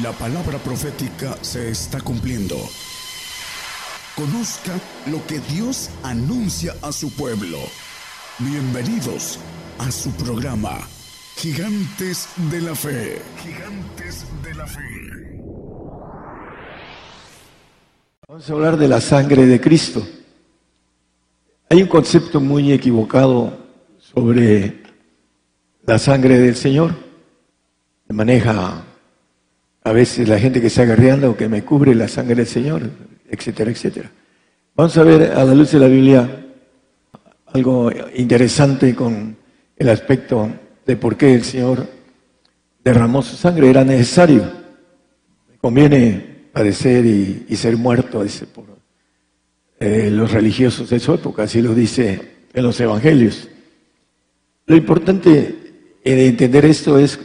La palabra profética se está cumpliendo. Conozca lo que Dios anuncia a su pueblo. Bienvenidos a su programa, Gigantes de la Fe. Gigantes de la Fe. Vamos a hablar de la sangre de Cristo. Hay un concepto muy equivocado sobre la sangre del Señor. Se maneja a veces la gente que está agarreando o que me cubre la sangre del Señor, etcétera, etcétera. Vamos a ver a la luz de la Biblia algo interesante con el aspecto de por qué el Señor derramó su sangre. Era necesario. Conviene padecer y, ser muerto, dice, por eh, los religiosos de su época, así lo dice en los evangelios. Lo importante de entender esto es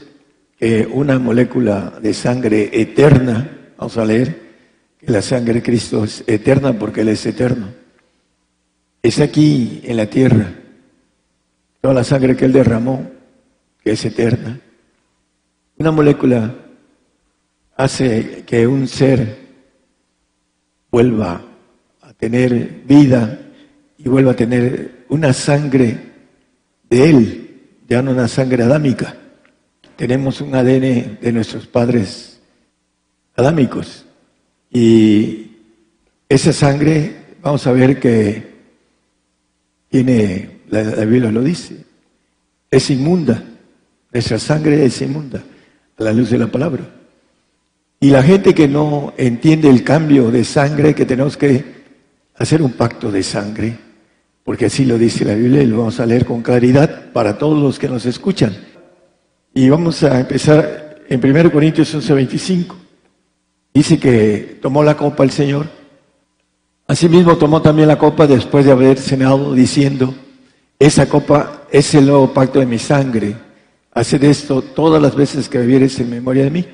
que una molécula de sangre eterna, vamos a leer, que la sangre de Cristo es eterna porque Él es eterno. Es aquí en la tierra, toda la sangre que Él derramó, que es eterna. Una molécula hace que un ser vuelva a tener vida y vuelva a tener una sangre de Él, ya no una sangre adámica tenemos un ADN de nuestros padres adámicos. Y esa sangre, vamos a ver que tiene, la, Biblia lo dice, es inmunda. Nuestra sangre es inmunda a la luz de la palabra. Y la gente que no entiende el cambio de sangre, que tenemos que hacer un pacto de sangre, porque así lo dice la Biblia y lo vamos a leer con claridad para todos los que nos escuchan. Y vamos a empezar en 1 Corintios 11:25. Dice que tomó la copa el Señor. Asimismo tomó también la copa después de haber cenado diciendo, esa copa es el nuevo pacto de mi sangre. Haced esto todas las veces que bebieres en memoria de mí.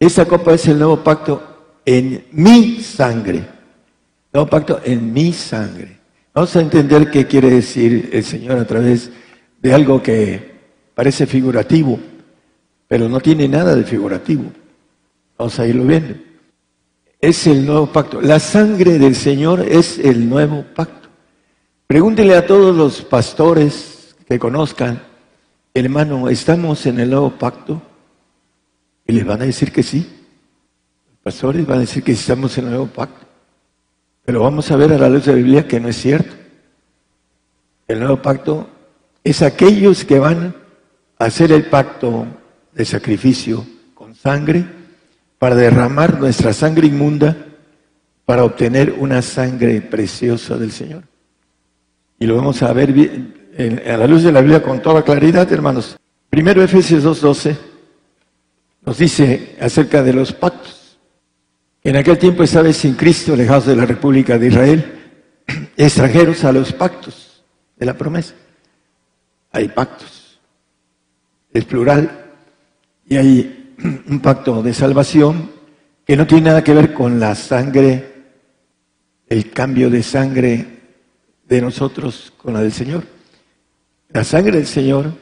Esa copa es el nuevo pacto en mi sangre. Nuevo pacto en mi sangre. Vamos a entender qué quiere decir el Señor a través de algo que Parece figurativo, pero no tiene nada de figurativo. Vamos a irlo viendo. Es el nuevo pacto. La sangre del Señor es el nuevo pacto. Pregúntele a todos los pastores que conozcan, hermano, ¿estamos en el nuevo pacto? Y les van a decir que sí. Los pastores van a decir que estamos en el nuevo pacto. Pero vamos a ver a la luz de la Biblia que no es cierto. El nuevo pacto es aquellos que van hacer el pacto de sacrificio con sangre para derramar nuestra sangre inmunda para obtener una sangre preciosa del Señor. Y lo vamos a ver a la luz de la Biblia con toda claridad, hermanos. Primero Efesios 2.12 nos dice acerca de los pactos. En aquel tiempo estaba sin Cristo, alejados de la República de Israel, extranjeros a los pactos de la promesa. Hay pactos es plural, y hay un pacto de salvación que no tiene nada que ver con la sangre, el cambio de sangre de nosotros con la del Señor. La sangre del Señor,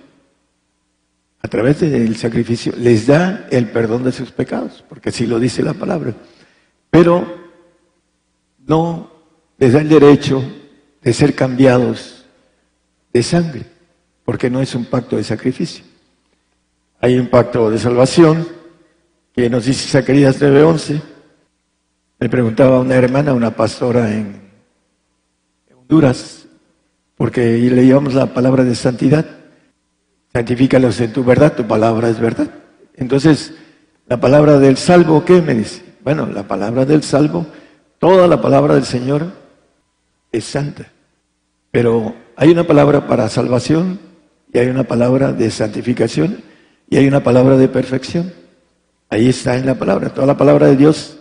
a través del sacrificio, les da el perdón de sus pecados, porque así lo dice la palabra. Pero no les da el derecho de ser cambiados de sangre, porque no es un pacto de sacrificio. Hay un pacto de salvación que nos dice Zacarías 9:11. Le preguntaba a una hermana, una pastora en Honduras, porque le llevamos la palabra de santidad. Santifícalos en tu verdad, tu palabra es verdad. Entonces, la palabra del salvo, ¿qué me dice? Bueno, la palabra del salvo, toda la palabra del Señor es santa. Pero hay una palabra para salvación y hay una palabra de santificación y hay una palabra de perfección. Ahí está en la palabra. Toda la palabra de Dios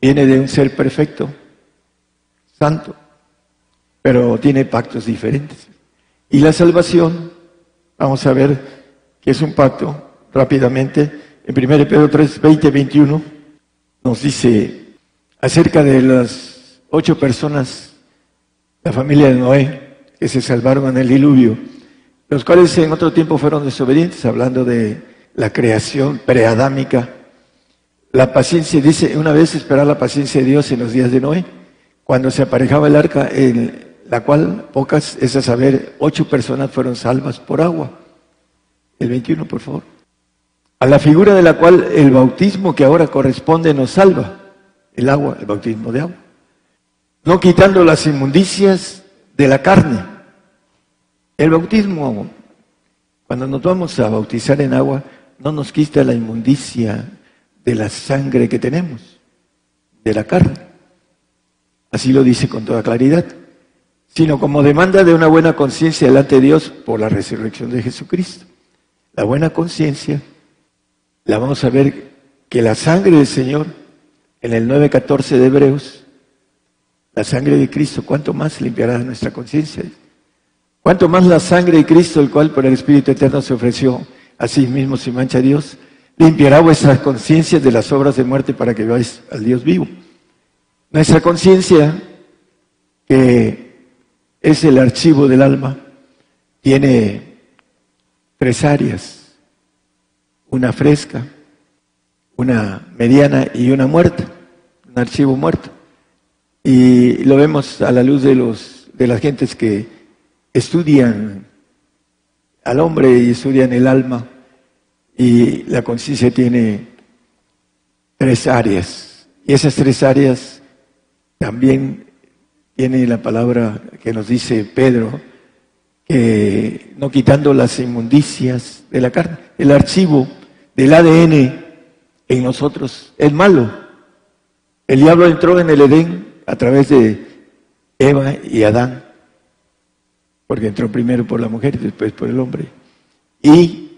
viene de un ser perfecto, santo, pero tiene pactos diferentes. Y la salvación, vamos a ver que es un pacto rápidamente. En 1 Pedro 3, 20, 21 nos dice acerca de las ocho personas, la familia de Noé, que se salvaron en el diluvio los cuales en otro tiempo fueron desobedientes, hablando de la creación preadámica. La paciencia, dice, una vez esperar la paciencia de Dios en los días de Noé, cuando se aparejaba el arca, en la cual pocas, es a saber, ocho personas fueron salvas por agua. El 21, por favor. A la figura de la cual el bautismo que ahora corresponde nos salva. El agua, el bautismo de agua. No quitando las inmundicias de la carne. El bautismo, cuando nos vamos a bautizar en agua, no nos quita la inmundicia de la sangre que tenemos, de la carne. Así lo dice con toda claridad, sino como demanda de una buena conciencia delante de Dios por la resurrección de Jesucristo. La buena conciencia la vamos a ver que la sangre del Señor, en el 9.14 de Hebreos, la sangre de Cristo, ¿cuánto más limpiará nuestra conciencia? ¿Cuánto más la sangre de Cristo, el cual por el Espíritu Eterno se ofreció a sí mismo sin mancha a Dios, limpiará vuestras conciencias de las obras de muerte para que veáis al Dios vivo? Nuestra conciencia, que es el archivo del alma, tiene tres áreas, una fresca, una mediana y una muerta, un archivo muerto. Y lo vemos a la luz de, los, de las gentes que estudian al hombre y estudian el alma. Y la conciencia tiene tres áreas. Y esas tres áreas también tiene la palabra que nos dice Pedro, que no quitando las inmundicias de la carne. El archivo del ADN en nosotros es malo. El diablo entró en el Edén a través de Eva y Adán, porque entró primero por la mujer y después por el hombre. Y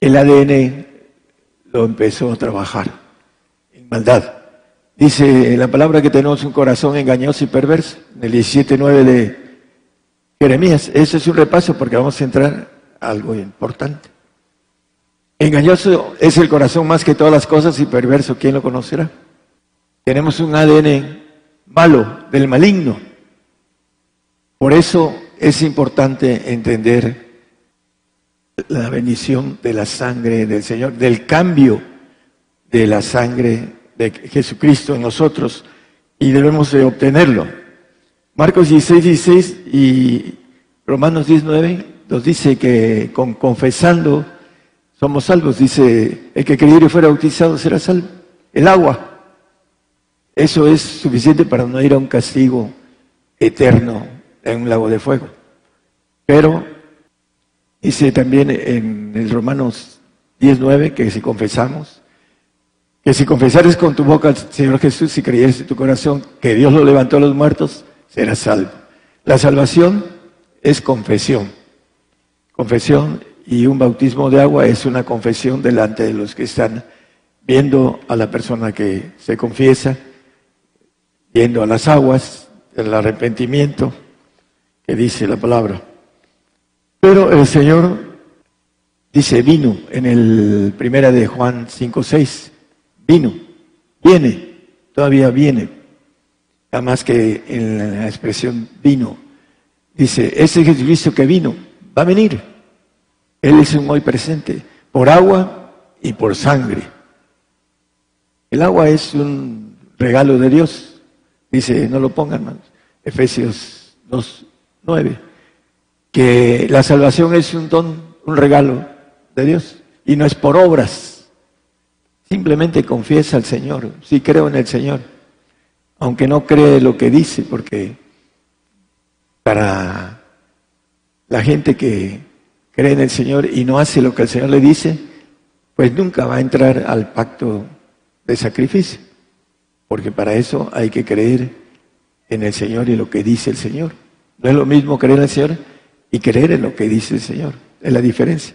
el ADN lo empezó a trabajar en maldad. Dice la palabra que tenemos un corazón engañoso y perverso, en el 17.9 de Jeremías. Ese es un repaso porque vamos a entrar a algo importante. Engañoso es el corazón más que todas las cosas y perverso, ¿quién lo conocerá? Tenemos un ADN malo, del maligno. Por eso es importante entender la bendición de la sangre del Señor, del cambio de la sangre de Jesucristo en nosotros y debemos de obtenerlo. Marcos 16, 16 y Romanos 19 nos dice que con confesando somos salvos. Dice, el que creyere y fuera bautizado será salvo. El agua. Eso es suficiente para no ir a un castigo eterno en un lago de fuego. Pero dice también en el Romanos 19 que si confesamos, que si confesares con tu boca al Señor Jesús y creyeres en tu corazón que Dios lo levantó a los muertos, serás salvo. La salvación es confesión. Confesión y un bautismo de agua es una confesión delante de los que están viendo a la persona que se confiesa yendo a las aguas del arrepentimiento que dice la palabra. Pero el Señor dice vino en el primera de Juan 5:6, vino, viene, todavía viene. Además que en la expresión vino dice, ese Jesucristo que vino va a venir. Él es un hoy presente por agua y por sangre. El agua es un regalo de Dios. Dice, no lo pongan, hermanos. Efesios 2, 9. Que la salvación es un don, un regalo de Dios. Y no es por obras. Simplemente confiesa al Señor. Sí creo en el Señor. Aunque no cree lo que dice, porque para la gente que cree en el Señor y no hace lo que el Señor le dice, pues nunca va a entrar al pacto de sacrificio porque para eso hay que creer en el Señor y lo que dice el Señor. No es lo mismo creer en el Señor y creer en lo que dice el Señor, es la diferencia.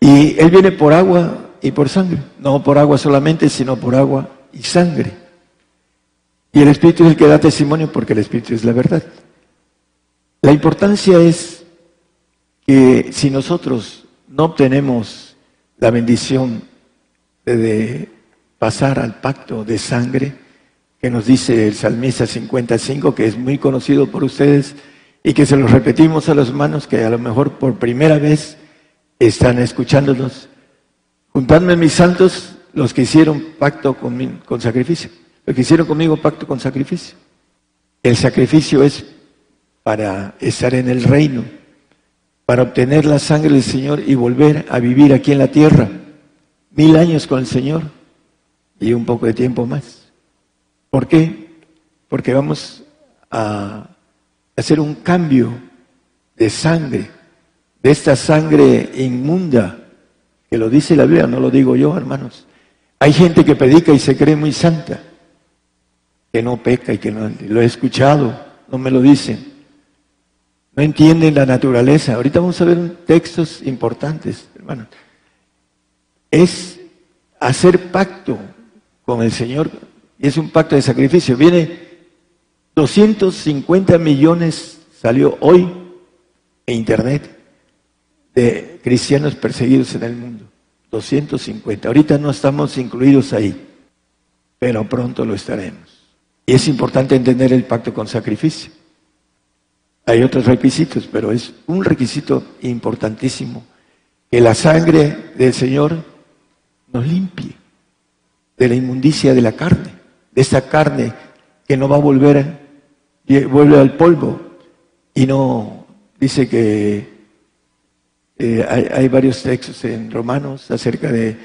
Y Él viene por agua y por sangre, no por agua solamente, sino por agua y sangre. Y el Espíritu es el que da testimonio porque el Espíritu es la verdad. La importancia es que si nosotros no obtenemos la bendición de, pasar al pacto de sangre que nos dice el Salmista 55, que es muy conocido por ustedes y que se lo repetimos a los hermanos que a lo mejor por primera vez están escuchándonos. Juntadme mis santos los que hicieron pacto con, con sacrificio, los que hicieron conmigo pacto con sacrificio. El sacrificio es para estar en el reino, para obtener la sangre del Señor y volver a vivir aquí en la tierra, mil años con el Señor y un poco de tiempo más. ¿Por qué? Porque vamos a hacer un cambio de sangre, de esta sangre inmunda, que lo dice la Biblia, no lo digo yo, hermanos. Hay gente que predica y se cree muy santa, que no peca y que no... Lo he escuchado, no me lo dicen. No entienden la naturaleza. Ahorita vamos a ver textos importantes, hermanos. Es hacer pacto con el Señor, y es un pacto de sacrificio. Viene 250 millones, salió hoy en Internet, de cristianos perseguidos en el mundo. 250. Ahorita no estamos incluidos ahí, pero pronto lo estaremos. Y es importante entender el pacto con sacrificio. Hay otros requisitos, pero es un requisito importantísimo, que la sangre del Señor nos limpie de la inmundicia de la carne, esa carne que no va a volver, vuelve al polvo y no dice que eh, hay, hay, varios textos en Romanos acerca de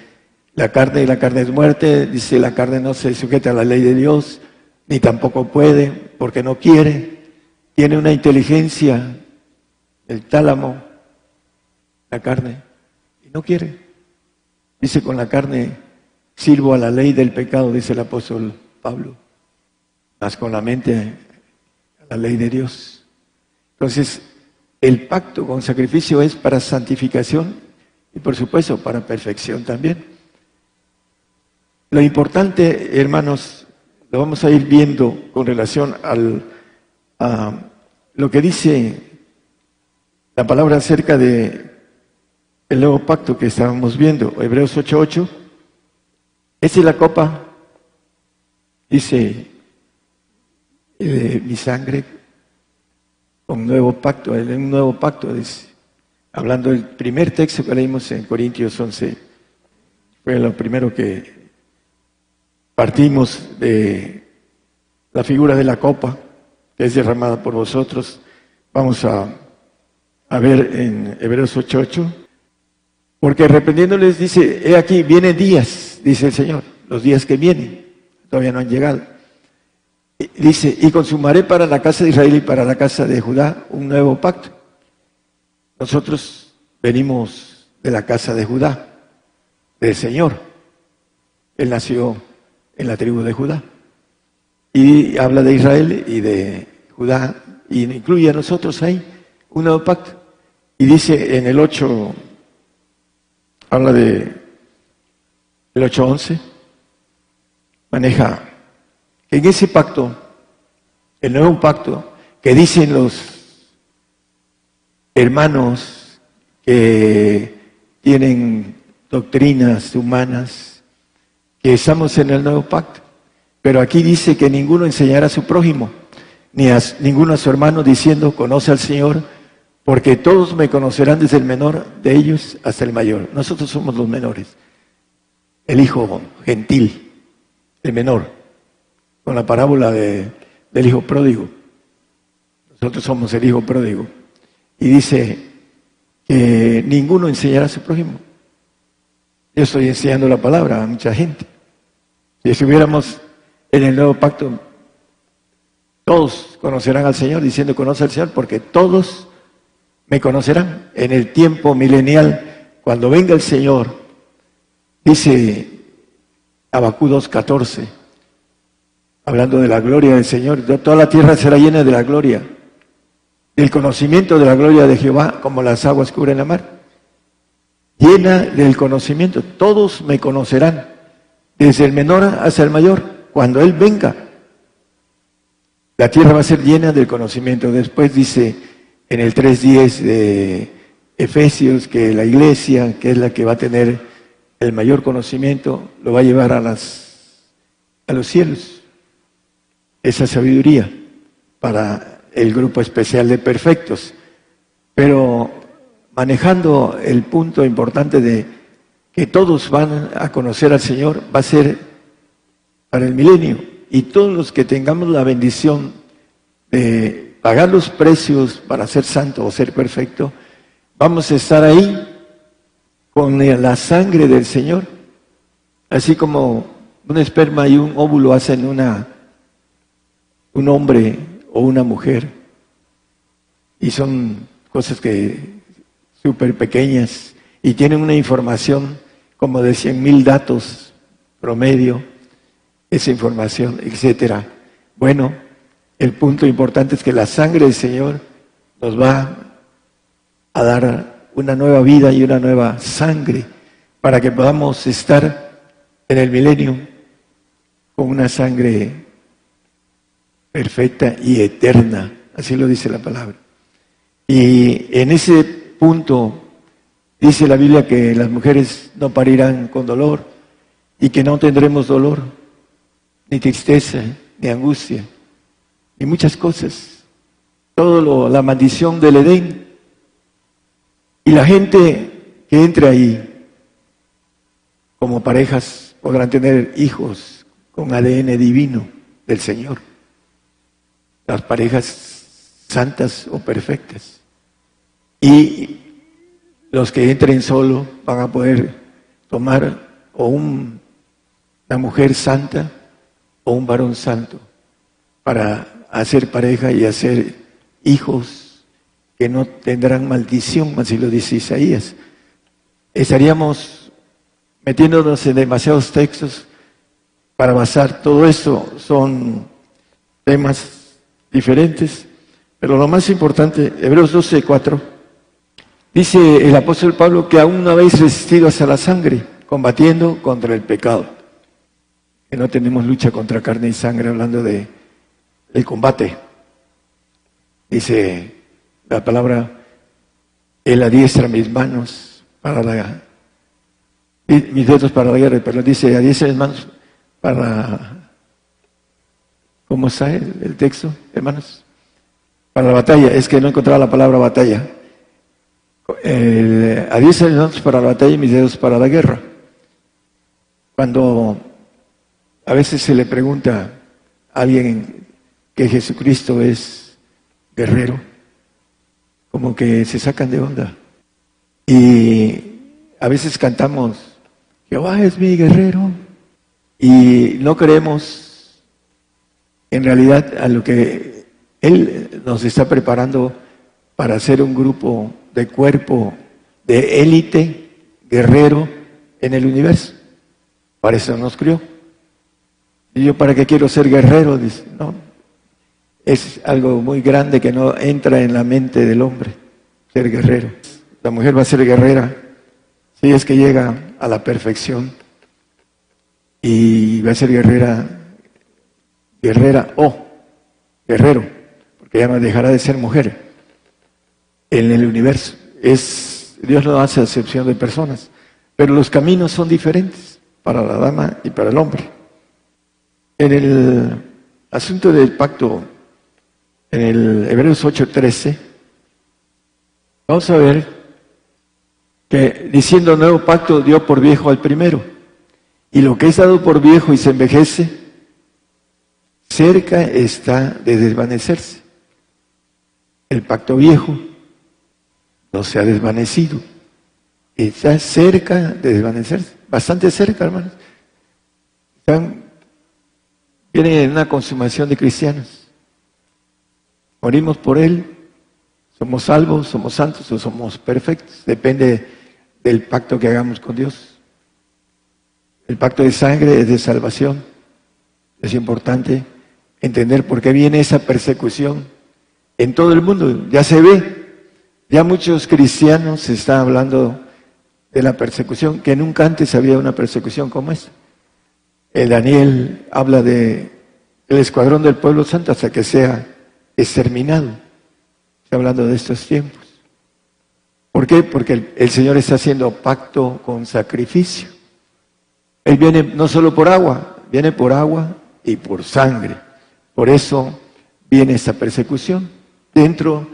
la carne y la carne es muerte, dice la carne no se sujeta a la ley de Dios, ni tampoco puede porque no quiere, tiene una inteligencia, el tálamo, la carne, y no quiere. Dice, con la carne sirvo a la ley del pecado, dice el apóstol Pablo, más con la mente a la ley de Dios. Entonces, el pacto con sacrificio es para santificación y por supuesto para perfección también. Lo importante, hermanos, lo vamos a ir viendo con relación al a lo que dice la palabra acerca de el nuevo pacto que estábamos viendo, Hebreos 8:8. Esa es la copa, dice, de mi sangre, un nuevo pacto, un nuevo pacto, dice, hablando del primer texto que leímos en Corintios 11, fue lo primero que partimos de la figura de la copa que es derramada por vosotros. Vamos a, a ver en Hebreos 8:8. Porque reprendiéndoles dice, he aquí, vienen días, dice el Señor, los días que vienen, todavía no han llegado. dice, y consumaré para la casa de Israel y para la casa de Judá un nuevo pacto. Nosotros venimos de la casa de Judá, del Señor. Él nació en la tribu de Judá. Y habla de Israel y de Judá, y incluye a nosotros ahí un nuevo pacto. Y dice en el 8, habla de el 8.11, maneja en ese pacto, el nuevo pacto, que dicen los hermanos que tienen doctrinas humanas, que estamos en el nuevo pacto. Pero aquí dice que ninguno enseñará a su prójimo, ni a ninguno a su hermano diciendo, conoce al Señor, porque todos me conocerán desde el menor de ellos hasta el mayor. Nosotros somos los menores. El hijo gentil, el menor, con la parábola del hijo pródigo. Nosotros somos el hijo pródigo. Y dice que ninguno enseñará a su prójimo. Yo estoy enseñando la palabra a mucha gente. Si estuviéramos en el nuevo pacto, todos conocerán al Señor diciendo conoce al Señor, porque todos me conocerán. En el tiempo milenial, cuando venga el Señor, dice Abacú 2.14, hablando de la gloria del Señor, toda la tierra será llena de la gloria, del conocimiento de la gloria de Jehová, como las aguas cubren la mar. Llena del conocimiento, todos me conocerán, desde el menor hasta el mayor cuando Él venga, la tierra va a ser llena del conocimiento. Después dice en el 3.10 de Efesios que la iglesia, que es la que va a tener el mayor conocimiento, lo va a llevar a, los cielos. Esa sabiduría para el grupo especial de perfectos. Pero manejando el punto importante de que todos van a conocer al Señor va a ser para el milenio. Y todos los que tengamos la bendición de pagar los precios para ser santo o ser perfecto, vamos a estar ahí con la sangre del Señor. Así como un esperma y un óvulo hacen una, un hombre o una mujer. Y son cosas que súper pequeñas y tienen una información como de cien mil datos promedio, esa información, etcétera. Bueno, el punto importante es que la sangre del Señor nos va a dar una nueva vida y una nueva sangre para que podamos estar en el milenio con una sangre perfecta y eterna, así lo dice la palabra. Y en ese punto Dice la Biblia que las mujeres no parirán con dolor y que no tendremos dolor, ni tristeza, ni angustia, ni muchas cosas. Todo la maldición del Edén. Y la gente que entre ahí como parejas podrán tener hijos con ADN divino del Señor. Las parejas santas o perfectas. Y los que entren solo van a poder tomar o una mujer santa o un varón santo para hacer pareja y hacer hijos que no tendrán maldición, así lo dice Isaías. Estaríamos metiéndonos en demasiados textos para basar todo esto. Son temas diferentes, pero lo más importante, Hebreos 12, 4 Dice el apóstol Pablo que aún no habéis resistido hasta la sangre, combatiendo contra el pecado. Que no tenemos lucha contra carne y sangre, hablando de el combate. Dice la palabra, Él adiestra mis manos para la mis dedos para la guerra, pero dice adiestra mis manos para ¿cómo está el, texto, hermanos? Para la batalla, es que no encontraba la palabra batalla el, a diez años para la batalla y mis dedos para la guerra. Cuando a veces se le pregunta a alguien que Jesucristo es guerrero, como que se sacan de onda. Y a veces cantamos, Jehová es mi guerrero, y no creemos en realidad a lo que Él nos está preparando para ser un grupo de cuerpo de élite, guerrero en el universo. Para eso nos crió. Y yo, ¿para qué quiero ser guerrero? Dice, no. Es algo muy grande que no entra en la mente del hombre, ser guerrero. La mujer va a ser guerrera si es que llega a la perfección y va a ser guerrera, guerrera o guerrero, porque ya no dejará de ser mujer en el universo. Es, Dios no hace excepción de personas, pero los caminos son diferentes para la dama y para el hombre. En el asunto del pacto, en el Hebreos 8:13, vamos a ver que diciendo nuevo pacto dio por viejo al primero, y lo que es dado por viejo y se envejece, cerca está de desvanecerse. El pacto viejo no se ha desvanecido. Está cerca de desvanecerse, bastante cerca, hermanos. Están, viene en una consumación de cristianos. Morimos por Él, somos salvos, somos santos o somos perfectos. Depende del pacto que hagamos con Dios. El pacto de sangre es de salvación. Es importante entender por qué viene esa persecución en todo el mundo. Ya se ve, ya muchos cristianos están hablando de la persecución, que nunca antes había una persecución como esta. El Daniel habla de el escuadrón del pueblo santo hasta que sea exterminado. Está hablando de estos tiempos. ¿Por qué? Porque el, el Señor está haciendo pacto con sacrificio. Él viene no solo por agua, viene por agua y por sangre. Por eso viene esta persecución dentro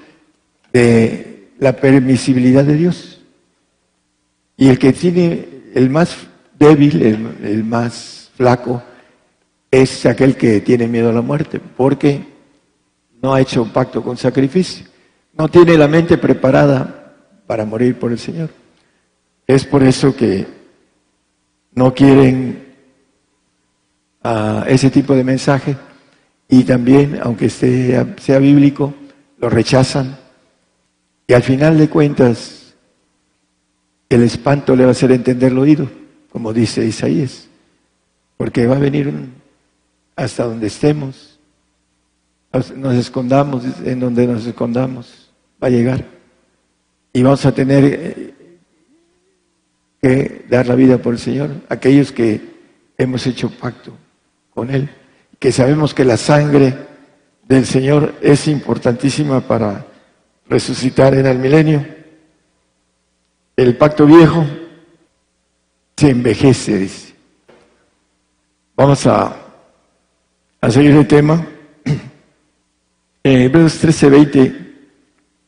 de la permisibilidad de Dios. Y el que tiene el más débil, el, más flaco, es aquel que tiene miedo a la muerte, porque no ha hecho un pacto con sacrificio, no tiene la mente preparada para morir por el Señor. Es por eso que no quieren a ese tipo de mensaje y también, aunque sea, sea bíblico, lo rechazan y al final de cuentas el espanto le va a hacer entender lo oído, como dice Isaías, porque va a venir hasta donde estemos, nos escondamos, en donde nos escondamos, va a llegar y vamos a tener eh, que dar la vida por el Señor, aquellos que hemos hecho pacto con Él, que sabemos que la sangre del Señor es importantísima para resucitar en el milenio. El pacto viejo se envejece. Vamos a seguir el tema. En Hebreos 13:20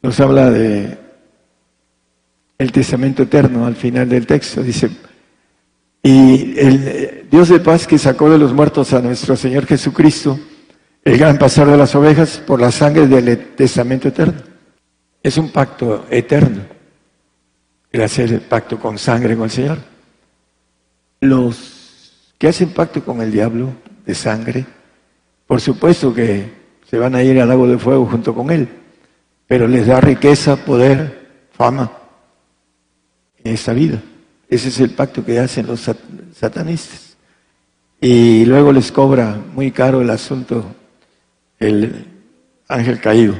nos habla de el testamento eterno al final del texto. Dice, y el Dios de paz que sacó de los muertos a nuestro Señor Jesucristo, el gran pasar de las ovejas por la sangre del testamento eterno. Es un pacto eterno, el hacer el pacto con sangre con el Señor. Los que hacen pacto con el diablo de sangre, por supuesto que se van a ir al lago de fuego junto con él, pero les da riqueza, poder, fama en esta vida. Ese es el pacto que hacen los satanistas. Y luego les cobra muy caro el asunto el ángel caído.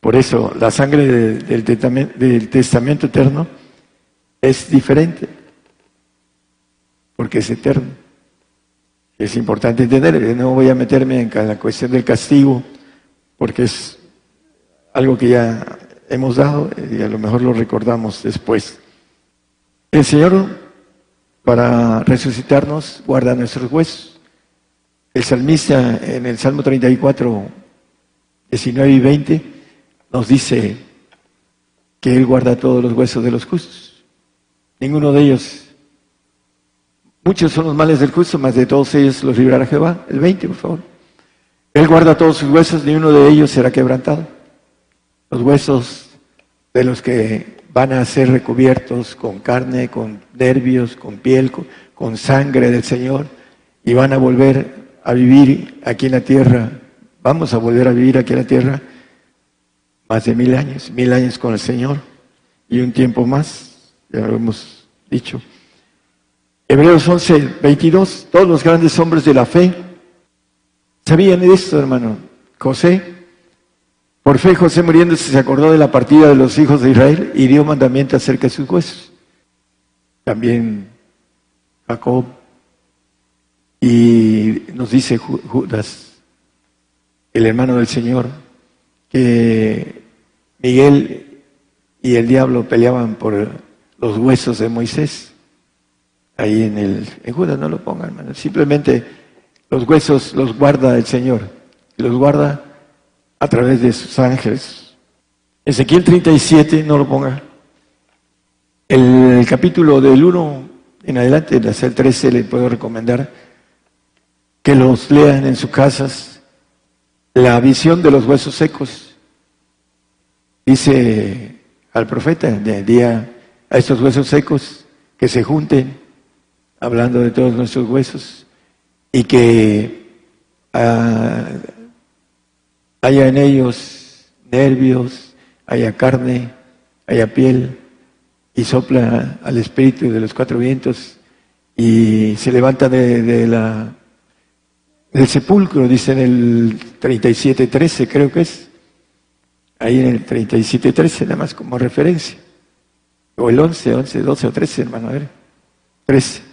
Por eso la sangre del, del testamento eterno es diferente, porque es eterno. Es importante entender, no voy a meterme en la cuestión del castigo, porque es algo que ya hemos dado y a lo mejor lo recordamos después. El Señor, para resucitarnos, guarda nuestros huesos. El salmista en el Salmo 34, 19 y 20 nos dice que Él guarda todos los huesos de los justos. Ninguno de ellos, muchos son los males del justo, más de todos ellos los librará Jehová. El 20, por favor. Él guarda todos sus huesos, ni uno de ellos será quebrantado. Los huesos de los que van a ser recubiertos con carne, con nervios, con piel, con, sangre del Señor y van a volver a vivir aquí en la tierra. Vamos a volver a vivir aquí en la tierra más de mil años, mil años con el Señor y un tiempo más, ya lo hemos dicho. Hebreos 11, 22, todos los grandes hombres de la fe sabían esto, hermano. José por fe José muriéndose se acordó de la partida de los hijos de Israel y dio mandamiento acerca de sus huesos. También Jacob y nos dice Judas, el hermano del Señor, que Miguel y el diablo peleaban por los huesos de Moisés. Ahí en el en Judas no lo pongan, hermano. Simplemente los huesos los guarda el Señor. Los guarda a través de sus ángeles. Ezequiel 37, no lo ponga. El capítulo del 1 en adelante, hasta el 13, le puedo recomendar que los lean en sus casas. La visión de los huesos secos. Dice al profeta, de día a estos huesos secos que se junten, hablando de todos nuestros huesos, y que ah, haya en ellos nervios, haya carne, haya piel, y sopla al espíritu de los cuatro vientos y se levanta de, la del sepulcro, dice en el 37.13, creo que es, ahí en el 37.13, nada más como referencia, o el 11, 11, 12 o 13, hermano, a ver, 13.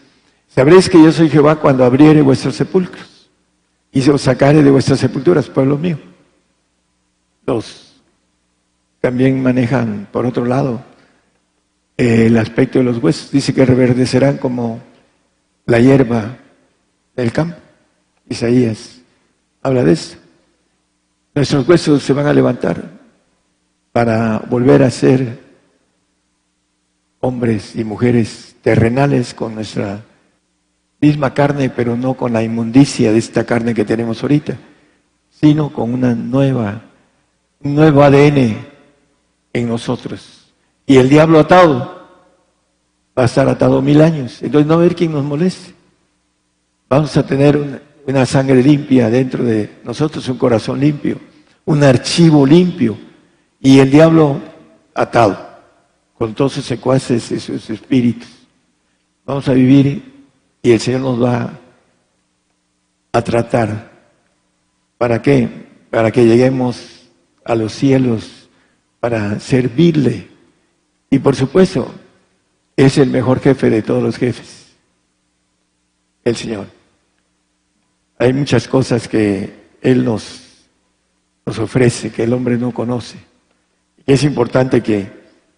Sabréis que yo soy Jehová cuando abriere vuestros sepulcros y se os sacare de vuestras sepulturas, pueblo mío. Los también manejan, por otro lado, el aspecto de los huesos. Dice que reverdecerán como la hierba del campo. Isaías habla de esto. Nuestros huesos se van a levantar para volver a ser hombres y mujeres terrenales con nuestra misma carne, pero no con la inmundicia de esta carne que tenemos ahorita, sino con una nueva, un nuevo ADN en nosotros. Y el diablo atado va a estar atado mil años. Entonces no va a haber quien nos moleste. Vamos a tener una, una sangre limpia dentro de nosotros, un corazón limpio, un archivo limpio. Y el diablo atado con todos sus secuaces y sus espíritus. Vamos a vivir y el Señor nos va a tratar. ¿Para qué? Para que lleguemos a los cielos, para servirle. Y por supuesto, es el mejor jefe de todos los jefes, el Señor. Hay muchas cosas que Él nos, nos ofrece, que el hombre no conoce. Y es importante que,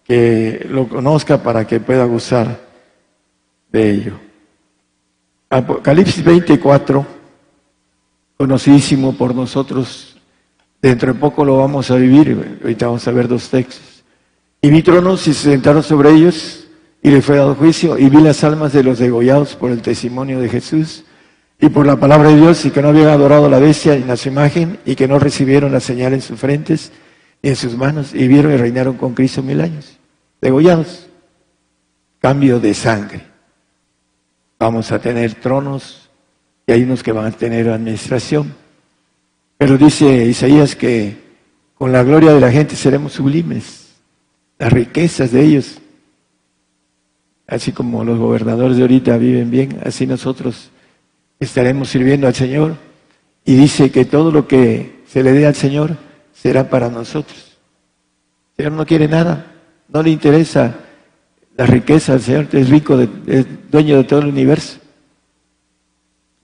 que lo conozca para que pueda gozar de ello. Apocalipsis 24, conocidísimo por nosotros, dentro de poco lo vamos a vivir, ahorita vamos a ver dos textos. Y vi tronos y se sentaron sobre ellos y le fue dado juicio y vi las almas de los degollados por el testimonio de Jesús y por la palabra de Dios y que no habían adorado a la bestia en su imagen y que no recibieron la señal en sus frentes ni en sus manos y vieron y reinaron con Cristo mil años. Degollados. Cambio de sangre vamos a tener tronos y hay unos que van a tener administración. Pero dice Isaías que con la gloria de la gente seremos sublimes, las riquezas de ellos. Así como los gobernadores de ahorita viven bien, así nosotros estaremos sirviendo al Señor. Y dice que todo lo que se le dé al Señor será para nosotros. El Señor no quiere nada, no le interesa la riqueza del Señor es rico, es dueño de todo el universo.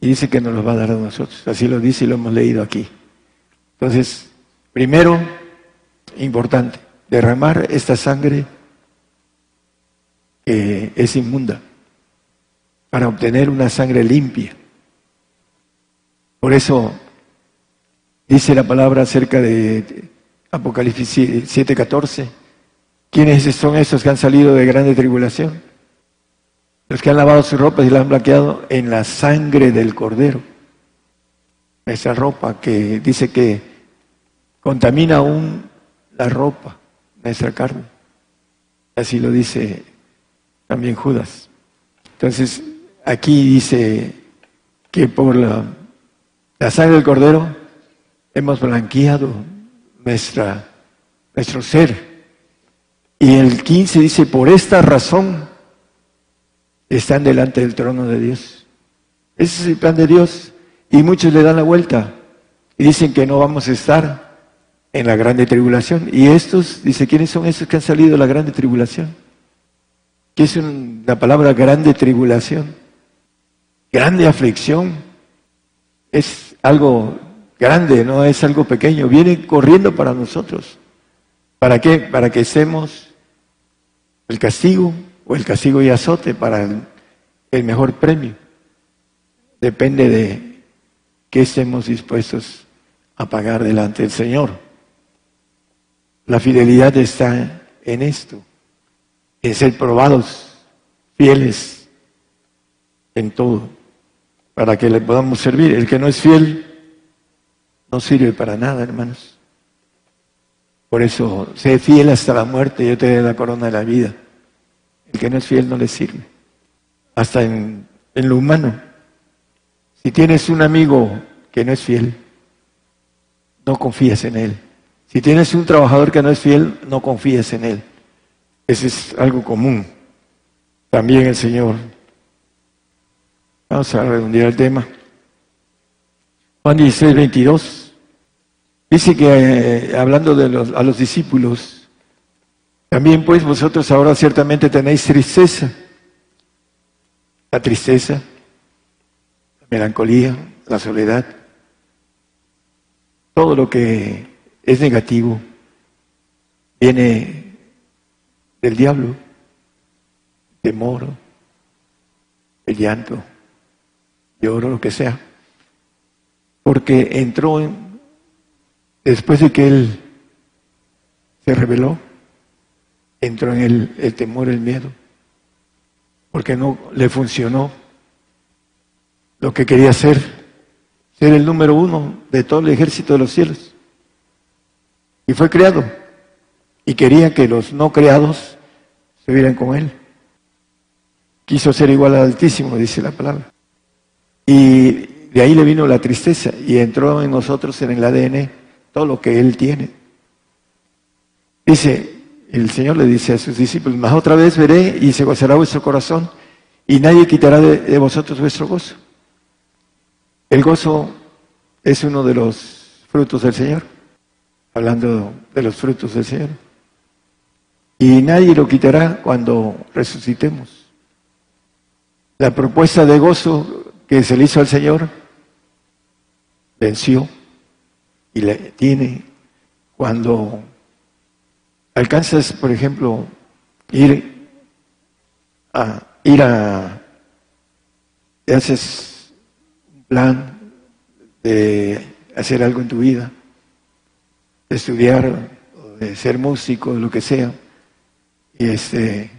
Y dice que nos lo va a dar a nosotros. Así lo dice y lo hemos leído aquí. Entonces, primero, importante, derramar esta sangre que es inmunda para obtener una sangre limpia. Por eso dice la palabra acerca de Apocalipsis 7:14 ¿Quiénes son esos que han salido de grande tribulación? Los que han lavado sus ropas y la han blanqueado en la sangre del cordero. Esa ropa que dice que contamina aún la ropa, nuestra carne. Así lo dice también Judas. Entonces, aquí dice que por la, la sangre del cordero hemos blanqueado nuestra, nuestro ser y el 15 dice, por esta razón están delante del trono de Dios. Ese es el plan de Dios. Y muchos le dan la vuelta y dicen que no vamos a estar en la grande tribulación. Y estos, dice, ¿quiénes son esos que han salido de la grande tribulación? ¿Qué es una palabra grande tribulación? Grande aflicción. Es algo grande, no es algo pequeño. Viene corriendo para nosotros. ¿Para qué? Para que estemos el castigo o el castigo y azote para el, mejor premio. Depende de qué estemos dispuestos a pagar delante del Señor. La fidelidad está en esto, en ser probados, fieles en todo, para que le podamos servir. El que no es fiel no sirve para nada, hermanos. Por eso, sé fiel hasta la muerte, yo te doy la corona de la vida. El que no es fiel no le sirve. Hasta en, lo humano. Si tienes un amigo que no es fiel, no confíes en él. Si tienes un trabajador que no es fiel, no confíes en él. Ese es algo común. También el Señor. Vamos a redondear el tema. Juan 16, 22. Dice que eh, hablando de los, a los discípulos, también pues vosotros ahora ciertamente tenéis tristeza, la tristeza, la melancolía, la soledad, todo lo que es negativo viene del diablo, temor, el llanto, lloro, lo que sea, porque entró en Después de que él se reveló, entró en él el temor, el miedo, porque no le funcionó lo que quería hacer, ser el número uno de todo el ejército de los cielos. Y fue creado. Y quería que los no creados se vieran con él. Quiso ser igual al Altísimo, dice la palabra. Y de ahí le vino la tristeza y entró en nosotros en el ADN todo lo que él tiene. Dice, el Señor le dice a sus discípulos, más otra vez veré y se gozará vuestro corazón y nadie quitará de, vosotros vuestro gozo. El gozo es uno de los frutos del Señor, hablando de los frutos del Señor. Y nadie lo quitará cuando resucitemos. La propuesta de gozo que se le hizo al Señor venció y le tiene. Cuando alcanzas, por ejemplo, ir a ir a haces un plan de hacer algo en tu vida, de estudiar, de ser músico, lo que sea, y este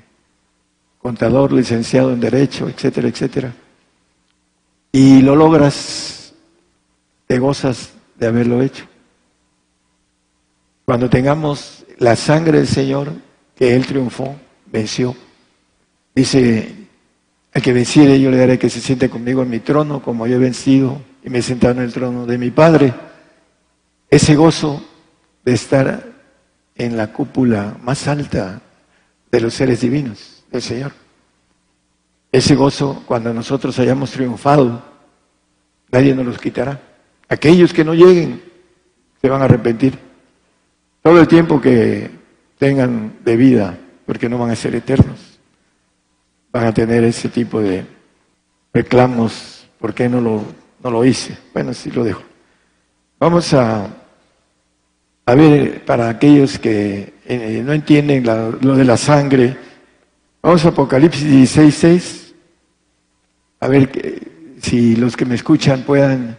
contador, licenciado en derecho, etcétera, etcétera, y lo logras, te gozas de haberlo hecho. Cuando tengamos la sangre del Señor, que Él triunfó, venció, dice, el que venciere yo le daré que se siente conmigo en mi trono, como yo he vencido y me he sentado en el trono de mi Padre. Ese gozo de estar en la cúpula más alta de los seres divinos del Señor. Ese gozo, cuando nosotros hayamos triunfado, nadie nos los quitará. Aquellos que no lleguen se van a arrepentir todo el tiempo que tengan de vida, porque no van a ser eternos. Van a tener ese tipo de reclamos, ¿por qué no lo, no lo hice? Bueno, sí lo dejo. Vamos a, a ver, para aquellos que eh, no entienden lo de la sangre, vamos a Apocalipsis 16, 6, a ver si los que me escuchan puedan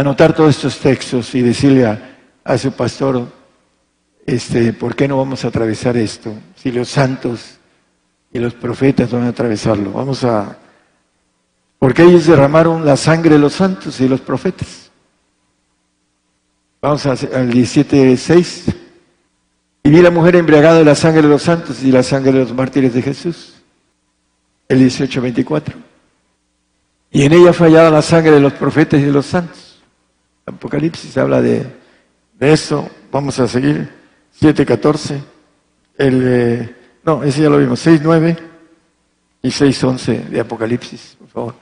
anotar todos estos textos y decirle a, su pastor, este, ¿por qué no vamos a atravesar esto? Si los santos y los profetas van a atravesarlo. Vamos a... Porque ellos derramaron la sangre de los santos y los profetas. Vamos al 17.6. Y vi la mujer embriagada de la sangre de los santos y la sangre de los mártires de Jesús. El 18.24. Y en ella fue hallada la sangre de los profetas y de los santos. Apocalipsis habla de, eso. Vamos a seguir. 7.14, el, eh, no, ese ya lo vimos, 6.9 y 6.11 de Apocalipsis, por favor.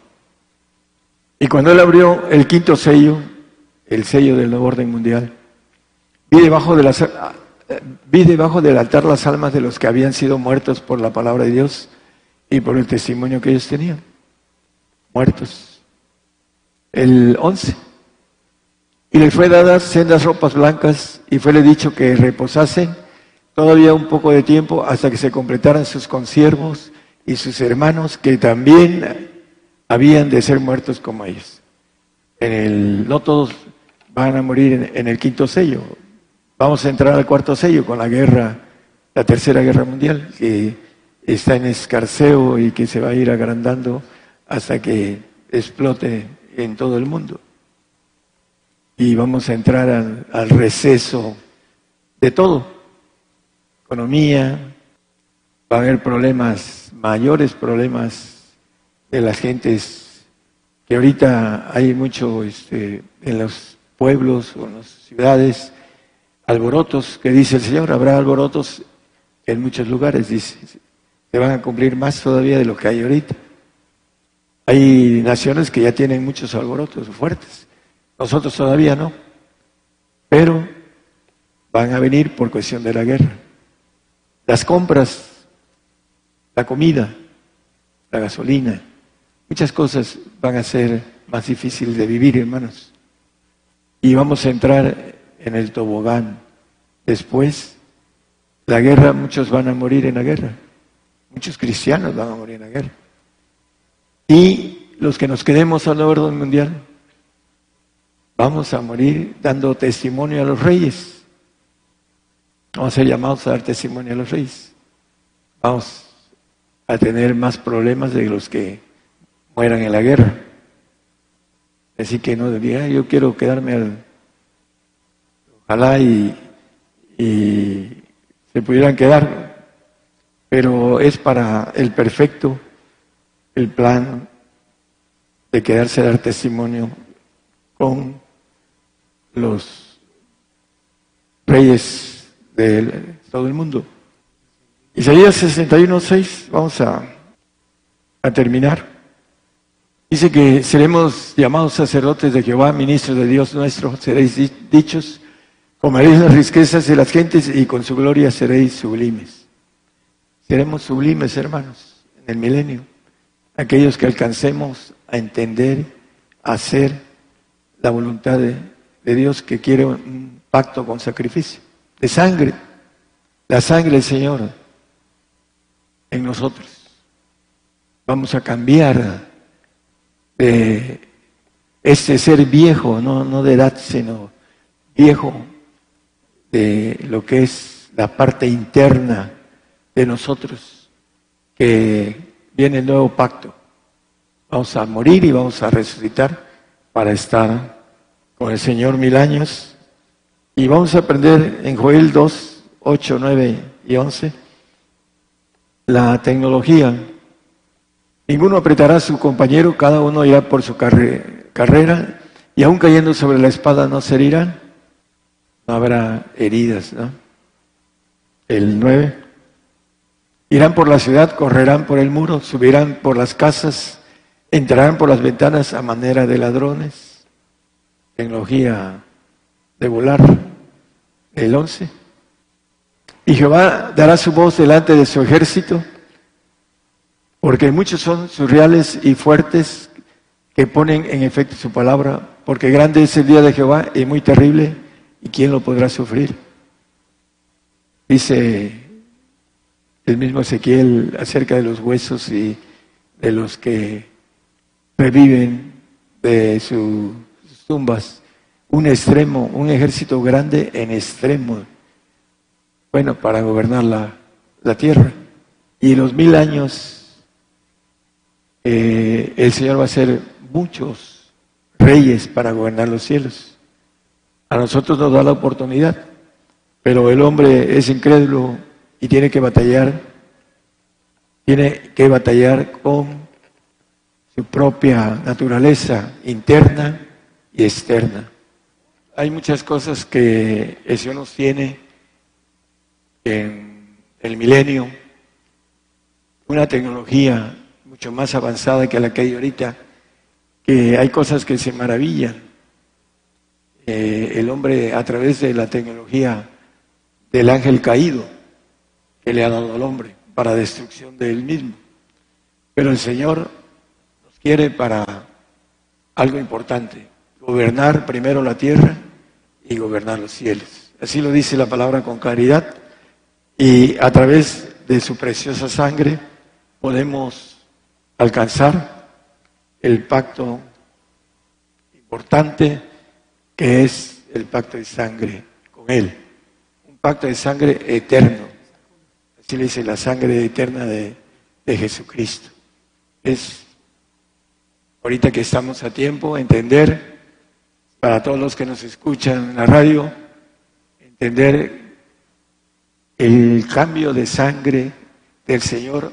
Y cuando él abrió el quinto sello, el sello del nuevo orden mundial, vi debajo, de las, vi debajo del altar las almas de los que habían sido muertos por la palabra de Dios y por el testimonio que ellos tenían. Muertos. El 11. Y les fue dadas sendas ropas blancas y fue le dicho que reposasen todavía un poco de tiempo hasta que se completaran sus consiervos y sus hermanos que también habían de ser muertos como ellos. En el, no todos van a morir en, en el quinto sello. Vamos a entrar al cuarto sello con la guerra, la tercera guerra mundial, que está en escarceo y que se va a ir agrandando hasta que explote en todo el mundo y vamos a entrar al, receso de todo. Economía, va a haber problemas, mayores problemas de las gentes, que ahorita hay mucho este, en los pueblos o en las ciudades, alborotos, que dice el Señor, habrá alborotos en muchos lugares, dice, se van a cumplir más todavía de lo que hay ahorita. Hay naciones que ya tienen muchos alborotos fuertes. Nosotros todavía no, pero van a venir por cuestión de la guerra. Las compras, la comida, la gasolina, muchas cosas van a ser más difíciles de vivir, hermanos. Y vamos a entrar en el tobogán. Después, la guerra, muchos van a morir en la guerra. Muchos cristianos van a morir en la guerra. Y los que nos quedemos al orden mundial, Vamos a morir dando testimonio a los reyes. Vamos a ser llamados a dar testimonio a los reyes. Vamos a tener más problemas de los que mueran en la guerra. Así que no diga, yo quiero quedarme al... Ojalá y, y se pudieran quedar, pero es para el perfecto el plan de quedarse a dar testimonio con los reyes de todo el mundo. Isaías 61.6, vamos a, a terminar. Dice que seremos llamados sacerdotes de Jehová, ministros de Dios nuestro, seréis dichos, comeréis las riquezas de las gentes y con su gloria seréis sublimes. Seremos sublimes, hermanos, en el milenio, aquellos que alcancemos a entender, a hacer la voluntad de, de Dios que quiere un pacto con sacrificio, de sangre, la sangre del Señor en nosotros. Vamos a cambiar de este ser viejo, no, no de edad, sino viejo de lo que es la parte interna de nosotros, que viene el nuevo pacto. Vamos a morir y vamos a resucitar para estar con el Señor mil años. Y vamos a aprender en Joel 2, 8, 9 y 11 la tecnología. Ninguno apretará a su compañero, cada uno irá por su carrera y aún cayendo sobre la espada no se herirán. No habrá heridas, ¿no? El 9. Irán por la ciudad, correrán por el muro, subirán por las casas, entrarán por las ventanas a manera de ladrones. Tecnología de volar. El 11. Y Jehová dará su voz delante de su ejército, porque muchos son surreales y fuertes que ponen en efecto su palabra, porque grande es el día de Jehová y muy terrible, ¿y quién lo podrá sufrir? Dice el mismo Ezequiel acerca de los huesos y de los que reviven de sus tumbas, un extremo, un ejército grande en extremo bueno, para gobernar la, tierra. Y los mil años eh, el Señor va a ser muchos reyes para gobernar los cielos. A nosotros nos da la oportunidad, pero el hombre es incrédulo y tiene que batallar, tiene que batallar con su propia naturaleza interna externa. Hay muchas cosas que Señor nos tiene en el milenio, una tecnología mucho más avanzada que la que hay ahorita, que hay cosas que se maravillan. Eh, el hombre a través de la tecnología del ángel caído que le ha dado al hombre para destrucción de él mismo. Pero el Señor nos quiere para algo importante, gobernar primero la tierra y gobernar los cielos. Así lo dice la palabra con claridad. Y a través de su preciosa sangre podemos alcanzar el pacto importante que es el pacto de sangre con Él. Un pacto de sangre eterno. Así le dice la sangre eterna de, de Jesucristo. Es ahorita que estamos a tiempo, entender, para todos los que nos escuchan en la radio, entender el cambio de sangre del Señor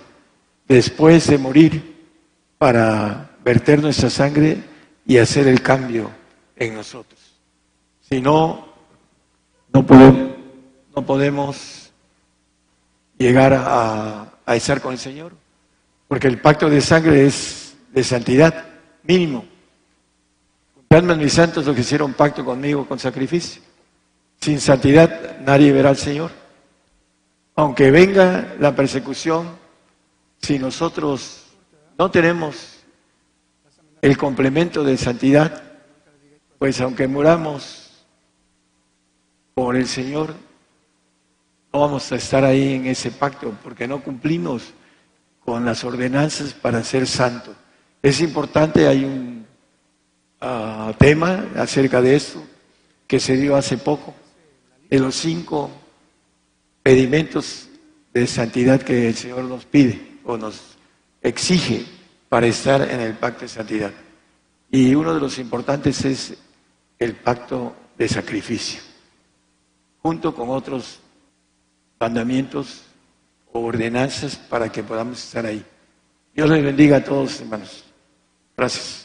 después de morir para verter nuestra sangre y hacer el cambio en nosotros. Si no, no podemos, llegar a, a estar con el Señor, porque el pacto de sangre es de santidad, mínimo. Juntadme mis santos los que hicieron pacto conmigo con sacrificio. Sin santidad nadie verá al Señor. Aunque venga la persecución, si nosotros no tenemos el complemento de santidad, pues aunque muramos por el Señor, no vamos a estar ahí en ese pacto porque no cumplimos con las ordenanzas para ser santo. Es importante, hay un ah, tema acerca de esto que se dio hace poco, de los cinco pedimentos de santidad que el Señor nos pide. o nos exige para estar en el pacto de santidad. Y uno de los importantes es el pacto de sacrificio, junto con otros mandamientos o ordenanzas para que podamos estar ahí. Dios les bendiga a todos, hermanos. Gracias.